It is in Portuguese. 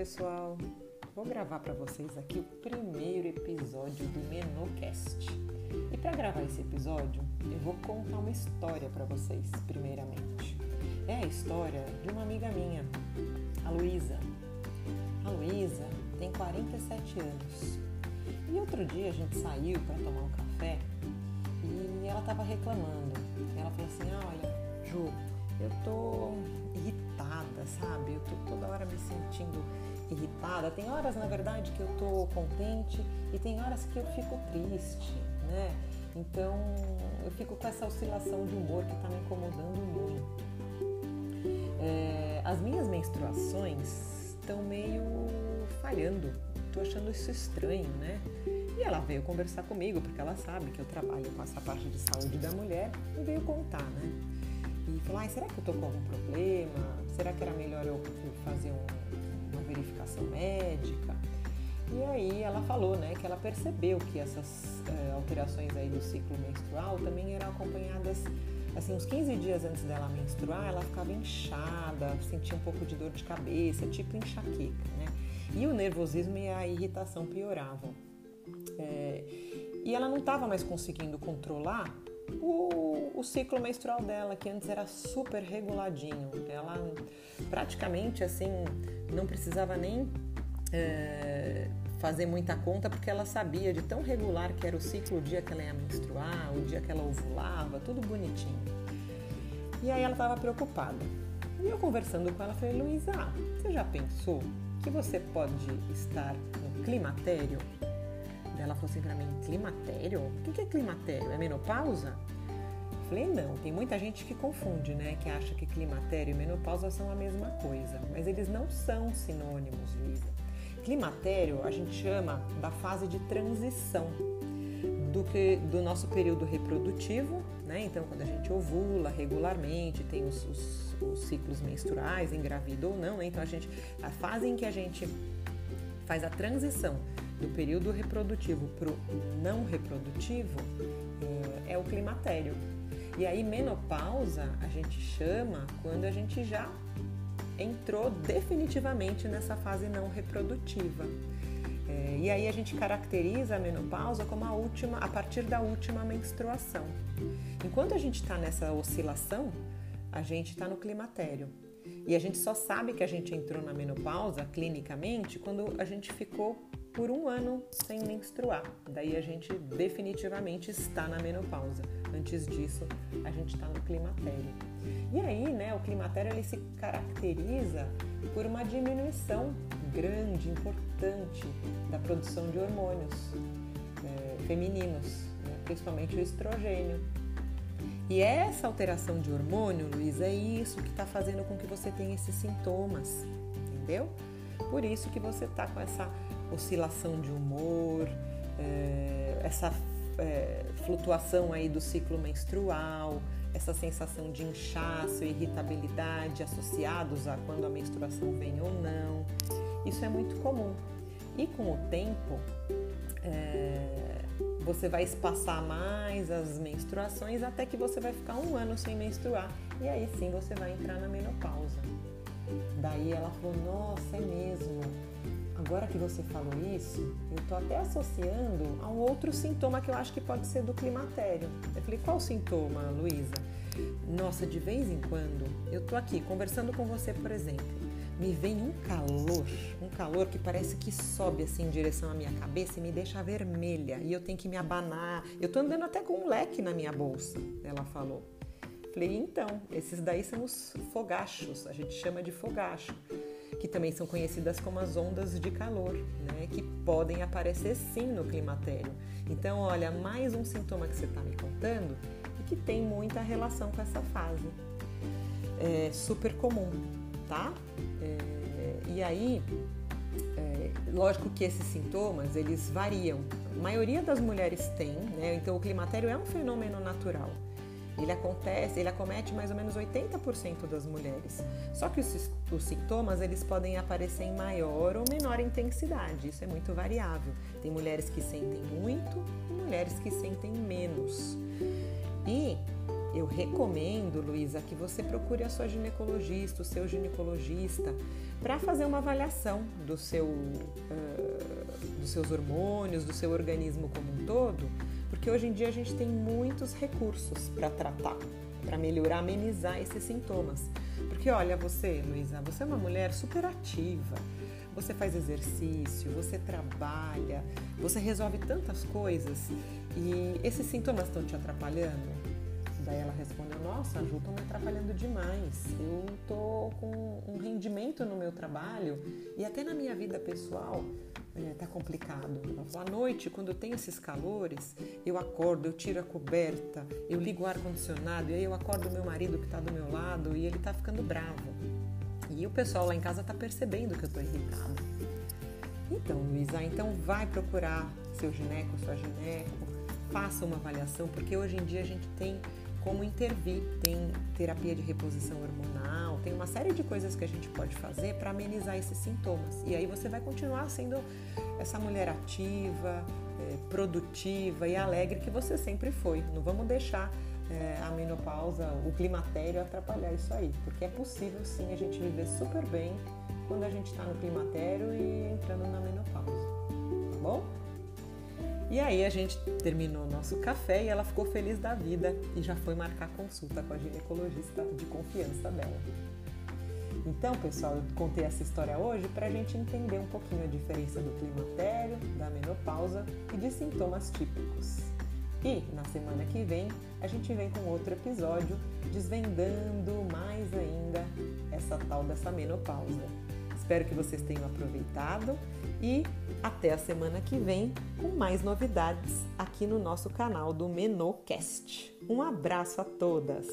pessoal, vou gravar para vocês aqui o primeiro episódio do Menocast. E para gravar esse episódio, eu vou contar uma história para vocês, primeiramente. É a história de uma amiga minha, a Luísa. A Luísa tem 47 anos. E outro dia a gente saiu para tomar um café e ela estava reclamando. Ela falou assim: "Olha, Ju, eu tô irritada, sabe? Eu tô toda hora me sentindo irritada. Tem horas, na verdade, que eu tô contente e tem horas que eu fico triste, né? Então, eu fico com essa oscilação de humor que tá me incomodando muito. É, as minhas menstruações estão meio falhando. Tô achando isso estranho, né? E ela veio conversar comigo, porque ela sabe que eu trabalho com essa parte de saúde da mulher e veio contar, né? e falou: será que eu estou com algum problema? Será que era melhor eu fazer um, verificação médica? E aí ela falou, né, que ela percebeu que essas é, alterações aí do ciclo menstrual também eram acompanhadas, assim, uns 15 dias antes dela menstruar, ela ficava inchada, sentia um pouco de dor de cabeça, tipo enxaqueca, né? E o nervosismo e a irritação pioravam. É, e ela não estava mais conseguindo controlar o, o, ciclo menstrual dela, que antes era super reguladinho. Ela praticamente assim não precisava nem é, fazer muita conta porque ela sabia de tão regular que era o ciclo, o dia que ela ia menstruar, o dia que ela ovulava, tudo bonitinho. E aí ela estava preocupada. E eu conversando com ela, falei, Luísa, você já pensou que você pode estar no climatério? Ela falou assim para mim: climatério? O que é climatério? É menopausa? Eu falei: não, tem muita gente que confunde, né? Que acha que climatério e menopausa são a mesma coisa, mas eles não são sinônimos, Luísa. Climatério a gente chama da fase de transição do, que, do nosso período reprodutivo, né? Então, quando a gente ovula regularmente, tem os, os, os ciclos menstruais, engravida ou não, né? Então, a gente, a fase em que a gente faz a transição do período reprodutivo para o não reprodutivo é, é o climatério. E aí, menopausa a gente chama quando a gente já entrou definitivamente nessa fase não reprodutiva. É, e aí a gente caracteriza a menopausa como a última, a partir da última menstruação. Enquanto a gente está nessa oscilação, a gente está no climatério. E a gente só sabe que a gente entrou na menopausa clinicamente quando a gente ficou por um ano sem menstruar. Daí a gente definitivamente está na menopausa. Antes disso, a gente está no climatério. E aí, né, o climatério ele se caracteriza por uma diminuição grande, importante da produção de hormônios é, femininos, né, principalmente o estrogênio. E essa alteração de hormônio, Luiz, é isso que está fazendo com que você tenha esses sintomas, entendeu? Por isso que você está com essa oscilação de humor, é, essa é, flutuação aí do ciclo menstrual, essa sensação de inchaço, irritabilidade associados a quando a menstruação vem ou não. Isso é muito comum. E com o tempo, é, você vai espaçar mais as menstruações até que você vai ficar um ano sem menstruar e aí sim você vai entrar na menopausa. Daí ela falou: Nossa, é mesmo agora que você falou isso, eu estou até associando a um outro sintoma que eu acho que pode ser do climatério. Eu falei, qual sintoma, Luísa? Nossa, de vez em quando, eu tô aqui conversando com você, por exemplo, me vem um calor, um calor que parece que sobe assim em direção à minha cabeça e me deixa vermelha e eu tenho que me abanar. Eu tô andando até com um leque na minha bolsa, ela falou. Falei, então, esses daí são os fogachos, a gente chama de fogacho que também são conhecidas como as ondas de calor, né, que podem aparecer sim no climatério. Então, olha, mais um sintoma que você está me contando e que tem muita relação com essa fase. É super comum, tá? É, e aí, é, lógico que esses sintomas eles variam. A maioria das mulheres tem, né? Então, o climatério é um fenômeno natural. Ele acontece, ele acomete mais ou menos 80% das mulheres. Só que os, os, sintomas eles podem aparecer em maior ou menor intensidade. Isso é muito variável. Tem mulheres que sentem muito e mulheres que sentem menos. E eu recomendo, Luísa, que você procure a sua ginecologista, o seu ginecologista, para fazer uma avaliação do seu, uh, dos seus hormônios, do seu organismo como um todo, porque hoje em dia a gente tem muitos recursos para tratar, para melhorar, amenizar esses sintomas. Porque olha, você, Luísa, você é uma mulher super ativa, você faz exercício, você trabalha, você resolve tantas coisas e esses sintomas estão te atrapalhando? Daí ela respondeu: Nossa, Ju, estão me atrapalhando demais. Eu tô com um rendimento no meu trabalho e até na minha vida pessoal é, tá complicado. À noite, quando eu tenho esses calores, eu acordo, eu tiro a coberta, eu ligo o ar-condicionado e aí eu acordo meu marido que está do meu lado e ele tá ficando bravo. E o pessoal lá em casa tá percebendo que eu tô irritada. Então, Luísa, então vai procurar seu gineco, sua gineco, faça uma avaliação, porque hoje em dia a gente tem como intervir, tem terapia de reposição hormonal, tem uma série de coisas que a gente pode fazer para amenizar esses sintomas. E aí você vai continuar sendo essa mulher ativa, é, produtiva e alegre que você sempre foi. Não vamos deixar é, a menopausa, o climatério atrapalhar isso aí, porque é possível sim a gente viver super bem quando a gente está no climatério e entrando na menopausa, tá bom? E aí a gente terminou nosso café e ela ficou feliz da vida e já foi marcar consulta com a ginecologista de confiança dela. Então, pessoal, eu contei essa história hoje para a gente entender um pouquinho a diferença do climatério, da menopausa e de sintomas típicos. E na semana que vem a gente vem com outro episódio desvendando mais ainda essa tal dessa menopausa. Espero que vocês tenham aproveitado e até a semana que vem com mais novidades aqui no nosso canal do Menocast. Um abraço a todas!